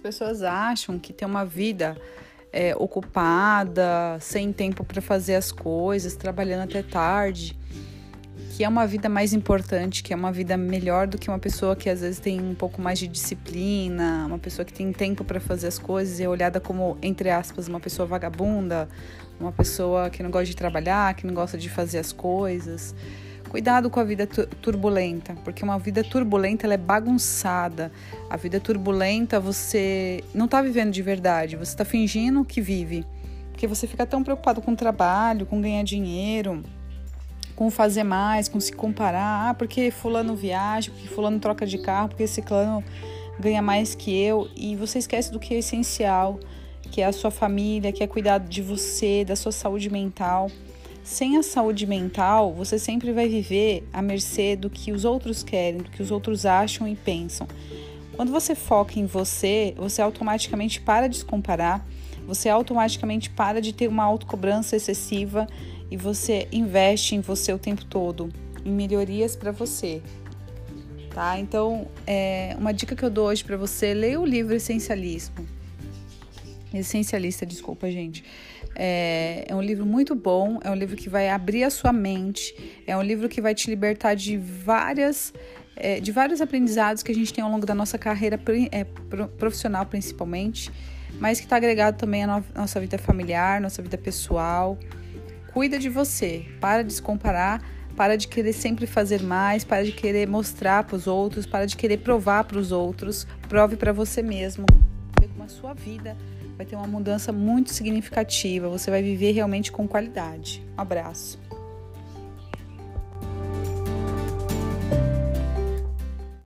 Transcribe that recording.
pessoas acham que ter uma vida é, ocupada, sem tempo para fazer as coisas, trabalhando até tarde, que é uma vida mais importante, que é uma vida melhor do que uma pessoa que às vezes tem um pouco mais de disciplina, uma pessoa que tem tempo para fazer as coisas e é olhada como, entre aspas, uma pessoa vagabunda, uma pessoa que não gosta de trabalhar, que não gosta de fazer as coisas. Cuidado com a vida turbulenta, porque uma vida turbulenta ela é bagunçada. A vida turbulenta você não está vivendo de verdade, você está fingindo que vive. Porque você fica tão preocupado com o trabalho, com ganhar dinheiro, com fazer mais, com se comparar. Ah, porque fulano viaja, porque fulano troca de carro, porque esse clã ganha mais que eu. E você esquece do que é essencial, que é a sua família, que é cuidar de você, da sua saúde mental. Sem a saúde mental, você sempre vai viver à mercê do que os outros querem, do que os outros acham e pensam. Quando você foca em você, você automaticamente para de se comparar, você automaticamente para de ter uma autocobrança excessiva e você investe em você o tempo todo, em melhorias para você. Tá? Então, é, uma dica que eu dou hoje para você, leia o livro Essencialismo. Essencialista, desculpa, gente. É, é, um livro muito bom, é um livro que vai abrir a sua mente, é um livro que vai te libertar de várias. É, de vários aprendizados que a gente tem ao longo da nossa carreira é, profissional, principalmente, mas que está agregado também à no nossa vida familiar, nossa vida pessoal. Cuida de você, para de se comparar, para de querer sempre fazer mais, para de querer mostrar para os outros, para de querer provar para os outros. Prove para você mesmo, como a sua vida vai ter uma mudança muito significativa, você vai viver realmente com qualidade. Um abraço.